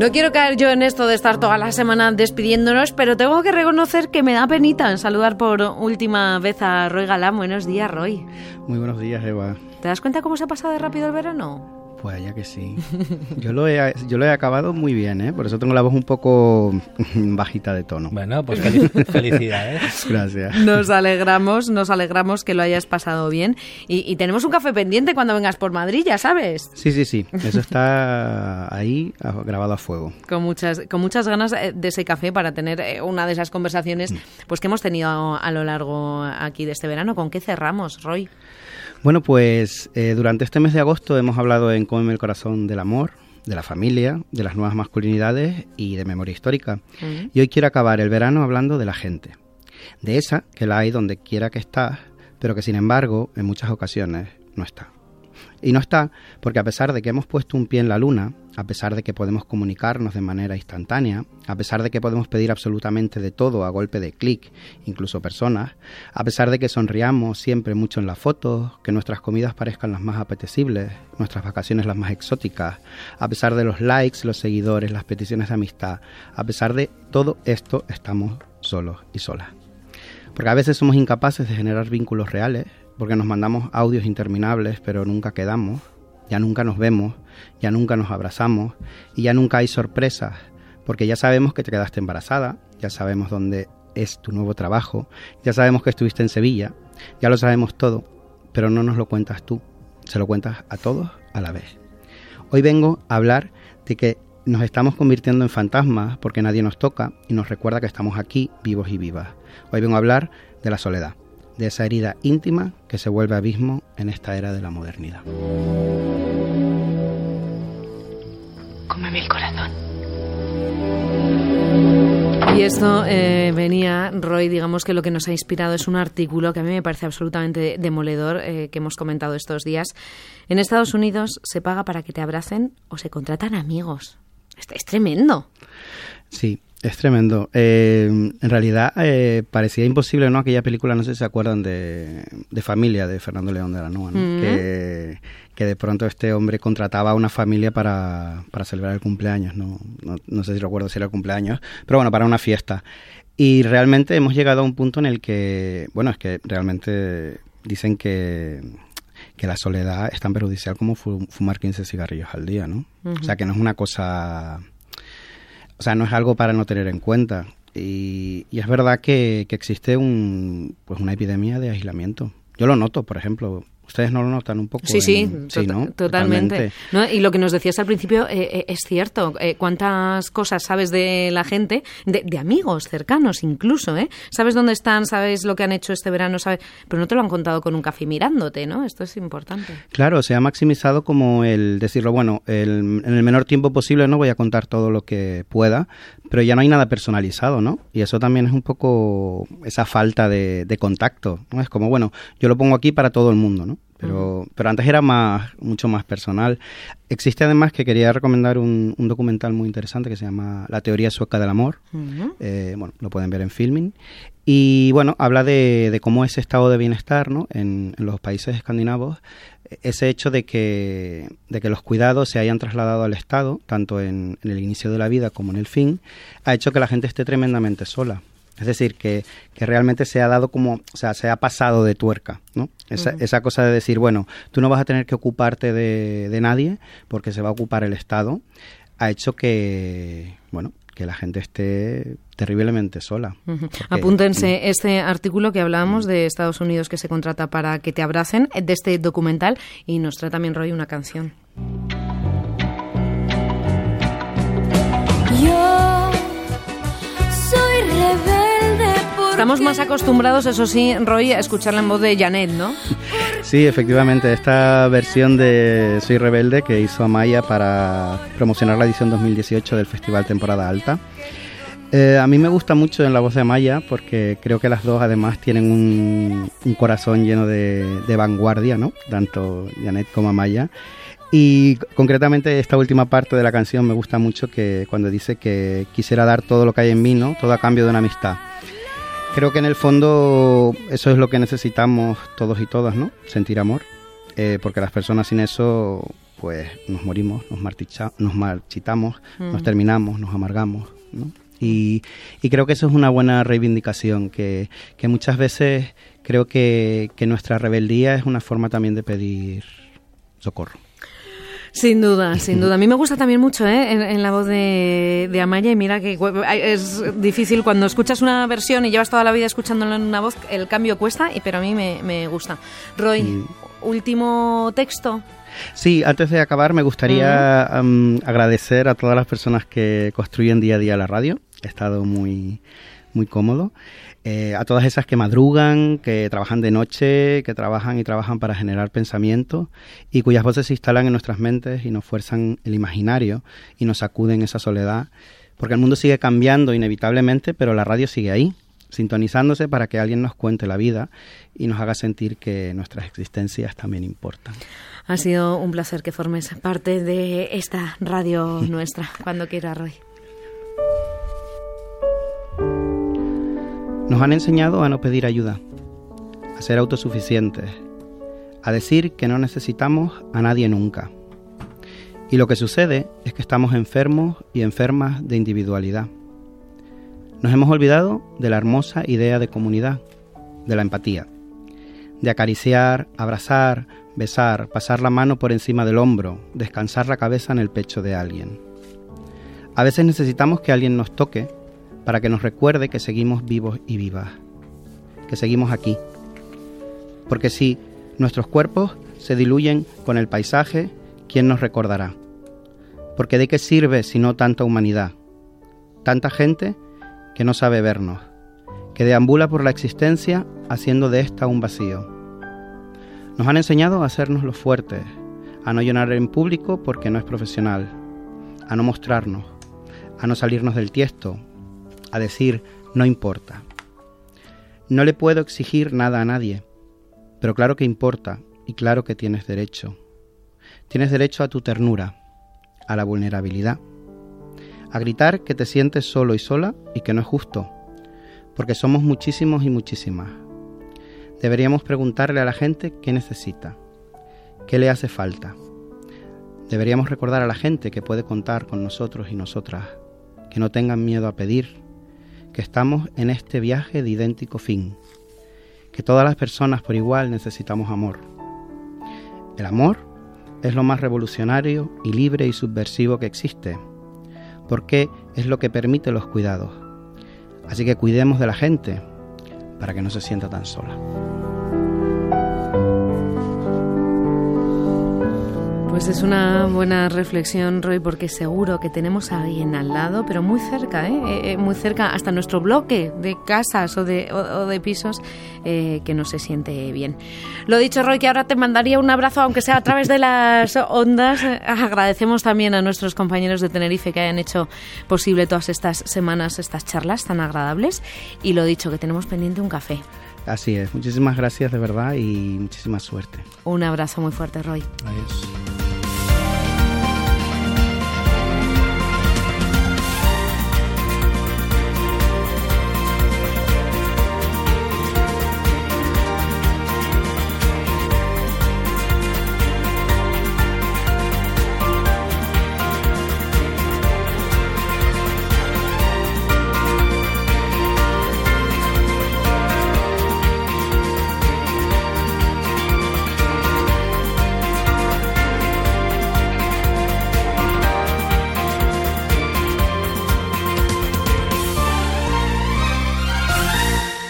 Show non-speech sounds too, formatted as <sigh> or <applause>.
No quiero caer yo en esto de estar toda la semana despidiéndonos, pero tengo que reconocer que me da penita en saludar por última vez a Roy Galán. Buenos días, Roy. Muy buenos días, Eva. ¿Te das cuenta cómo se ha pasado de rápido el verano? Pues ya que sí. Yo lo he, yo lo he acabado muy bien, ¿eh? Por eso tengo la voz un poco <laughs> bajita de tono. Bueno, pues <laughs> felicidades. Gracias. Nos alegramos, nos alegramos que lo hayas pasado bien. Y, tenemos un café pendiente cuando vengas por Madrid, ya sabes. Sí, sí, sí. Eso está ahí grabado a fuego. Con muchas, con muchas ganas de ese café para tener eh, una de esas conversaciones mm. pues que hemos tenido a lo largo aquí de este verano. ¿Con qué cerramos, Roy? Bueno, pues eh, durante este mes de agosto hemos hablado en Cómeme el corazón del amor, de la familia, de las nuevas masculinidades y de memoria histórica. Y hoy quiero acabar el verano hablando de la gente, de esa que la hay donde quiera que estás, pero que sin embargo en muchas ocasiones no está. Y no está porque a pesar de que hemos puesto un pie en la luna, a pesar de que podemos comunicarnos de manera instantánea, a pesar de que podemos pedir absolutamente de todo a golpe de clic, incluso personas, a pesar de que sonriamos siempre mucho en las fotos, que nuestras comidas parezcan las más apetecibles, nuestras vacaciones las más exóticas, a pesar de los likes, los seguidores, las peticiones de amistad, a pesar de todo esto estamos solos y solas. Porque a veces somos incapaces de generar vínculos reales, porque nos mandamos audios interminables pero nunca quedamos, ya nunca nos vemos, ya nunca nos abrazamos y ya nunca hay sorpresas, porque ya sabemos que te quedaste embarazada, ya sabemos dónde es tu nuevo trabajo, ya sabemos que estuviste en Sevilla, ya lo sabemos todo, pero no nos lo cuentas tú, se lo cuentas a todos a la vez. Hoy vengo a hablar de que nos estamos convirtiendo en fantasmas porque nadie nos toca y nos recuerda que estamos aquí vivos y vivas. Hoy vengo a hablar de la soledad de esa herida íntima que se vuelve abismo en esta era de la modernidad. Cómeme el corazón. Y esto eh, venía, Roy, digamos que lo que nos ha inspirado es un artículo que a mí me parece absolutamente demoledor, eh, que hemos comentado estos días. En Estados Unidos se paga para que te abracen o se contratan amigos. es tremendo. Sí, es tremendo. Eh, en realidad eh, parecía imposible, ¿no? Aquella película, no sé si se acuerdan de, de Familia, de Fernando León de la Noa, mm. que, que, de pronto este hombre contrataba a una familia para, para celebrar el cumpleaños, ¿no? ¿no? No sé si recuerdo si era el cumpleaños, pero bueno, para una fiesta. Y realmente hemos llegado a un punto en el que, bueno, es que realmente dicen que que la soledad es tan perjudicial como fumar 15 cigarrillos al día, ¿no? O sea, que no es una cosa o sea, no es algo para no tener en cuenta. Y, es verdad que, que, existe un, pues una epidemia de aislamiento. Yo lo noto, por ejemplo, ¿Ustedes no lo notan un poco? Sí, sí, totalmente. Y lo que nos decías al principio eh, eh, es cierto. Eh, ¿Cuántas cosas sabes de la gente? De, amigos cercanos incluso, ¿eh? Sabes dónde están, sabes lo que han hecho este verano, sabes, pero no te lo han contado con un café mirándote, ¿no? Esto es importante. Claro, se ha maximizado como el decirlo, bueno, en el menor tiempo posible no voy a contar todo lo que pueda, pero ya no hay nada personalizado, ¿no? Y eso también es un poco esa falta de, de contacto, ¿no? Es como, bueno, yo lo pongo aquí para todo el mundo, ¿no? Pero, pero antes era más, mucho más personal. Existe además que quería recomendar un, un documental muy interesante que se llama La teoría sueca del amor. Eh, bueno, lo pueden ver en filming. Y bueno, habla de, de cómo ese estado de bienestar ¿no? en, en, los países escandinavos, ese hecho de que, de que los cuidados se hayan trasladado al Estado, tanto en, en el inicio de la vida como en el fin, ha hecho que la gente esté tremendamente sola. Es decir, que, que, realmente se ha dado como, o sea, se ha pasado de tuerca, ¿no? Esa, esa cosa de decir, bueno, tú no vas a tener que ocuparte de, de, nadie porque se va a ocupar el Estado, ha hecho que, bueno, que la gente esté terriblemente sola. Apúntense este artículo que hablábamos de Estados Unidos que se contrata para que te abracen, de este documental, y nos trae también Roy una canción. Yo soy rebelde. Estamos más acostumbrados, eso sí, Roy, a escucharla en voz de Janet, ¿no? Sí, efectivamente, esta versión de Soy Rebelde que hizo Amaya para promocionar la edición 2018 del Festival Temporada Alta. Eh, a mí me gusta mucho en la voz de Amaya porque creo que las dos además tienen un, un corazón lleno de, de, vanguardia, ¿no? Tanto Janet como Amaya. Y concretamente esta última parte de la canción me gusta mucho que cuando dice que quisiera dar todo lo que hay en mí, ¿no? Todo a cambio de una amistad. Creo que en el fondo eso es lo que necesitamos todos y todas, ¿no? Sentir amor, eh, porque las personas sin eso pues nos morimos, nos, nos marchitamos, nos mm. terminamos, nos amargamos, ¿no? Y, creo que eso es una buena reivindicación, que, muchas veces creo que, nuestra rebeldía es una forma también de pedir socorro. Sin duda, sin duda. A mí me gusta también mucho ¿eh? en, la voz de, Amaya y mira que es difícil cuando escuchas una versión y llevas toda la vida escuchándolo en una voz, el cambio cuesta, pero a mí me, gusta. Roy, último texto. Sí, antes de acabar me gustaría agradecer a todas las personas que construyen día a día la radio. He estado muy, muy cómodo. Eh, a todas esas que madrugan, que trabajan de noche, que trabajan y trabajan para generar pensamiento y cuyas voces se instalan en nuestras mentes y nos fuerzan el imaginario y nos sacuden esa soledad. Porque el mundo sigue cambiando inevitablemente, pero la radio sigue ahí, sintonizándose para que alguien nos cuente la vida y nos haga sentir que nuestras existencias también importan. Ha sido un placer que formes parte de esta radio nuestra, cuando quiera, Roy. Han enseñado a no pedir ayuda, a ser autosuficientes, a decir que no necesitamos a nadie nunca. Y lo que sucede es que estamos enfermos y enfermas de individualidad. Nos hemos olvidado de la hermosa idea de comunidad, de la empatía, de acariciar, abrazar, besar, pasar la mano por encima del hombro, descansar la cabeza en el pecho de alguien. A veces necesitamos que alguien nos toque para que nos recuerde que seguimos vivos y vivas, que seguimos aquí. Porque si nuestros cuerpos se diluyen con el paisaje, ¿quién nos recordará? Porque de qué sirve si no tanta humanidad, tanta gente que no sabe vernos, que deambula por la existencia haciendo de esta un vacío. Nos han enseñado a hacernos los fuertes, a no llenar en público porque no es profesional, a no mostrarnos, a no salirnos del tiesto, a decir no importa. No le puedo exigir nada a nadie, pero claro que importa y claro que tienes derecho. Tienes derecho a tu ternura, a la vulnerabilidad, a gritar que te sientes solo y sola y que no es justo, porque somos muchísimos y muchísimas. Deberíamos preguntarle a la gente qué necesita, qué le hace falta. Deberíamos recordar a la gente que puede contar con nosotros y nosotras, que no tengan miedo a pedir, que estamos en este viaje de idéntico fin, que todas las personas por igual necesitamos amor. El amor es lo más revolucionario y libre y subversivo que existe, porque es lo que permite los cuidados. Así que cuidemos de la gente para que no se sienta tan sola. Pues es una buena reflexión, Roy, porque seguro que tenemos a alguien al lado, pero muy cerca, ¿eh? Eh, ¿eh? muy cerca, hasta nuestro bloque de casas o de, de pisos, eh, que no se siente bien. Lo dicho, Roy, que ahora te mandaría un abrazo, aunque sea a través de las ondas. Agradecemos también a nuestros compañeros de Tenerife que hayan hecho posible todas estas semanas, estas charlas tan agradables. Y lo dicho, que tenemos pendiente un café. Así es, muchísimas gracias de verdad y muchísima suerte. Un abrazo muy fuerte, Roy. Adiós.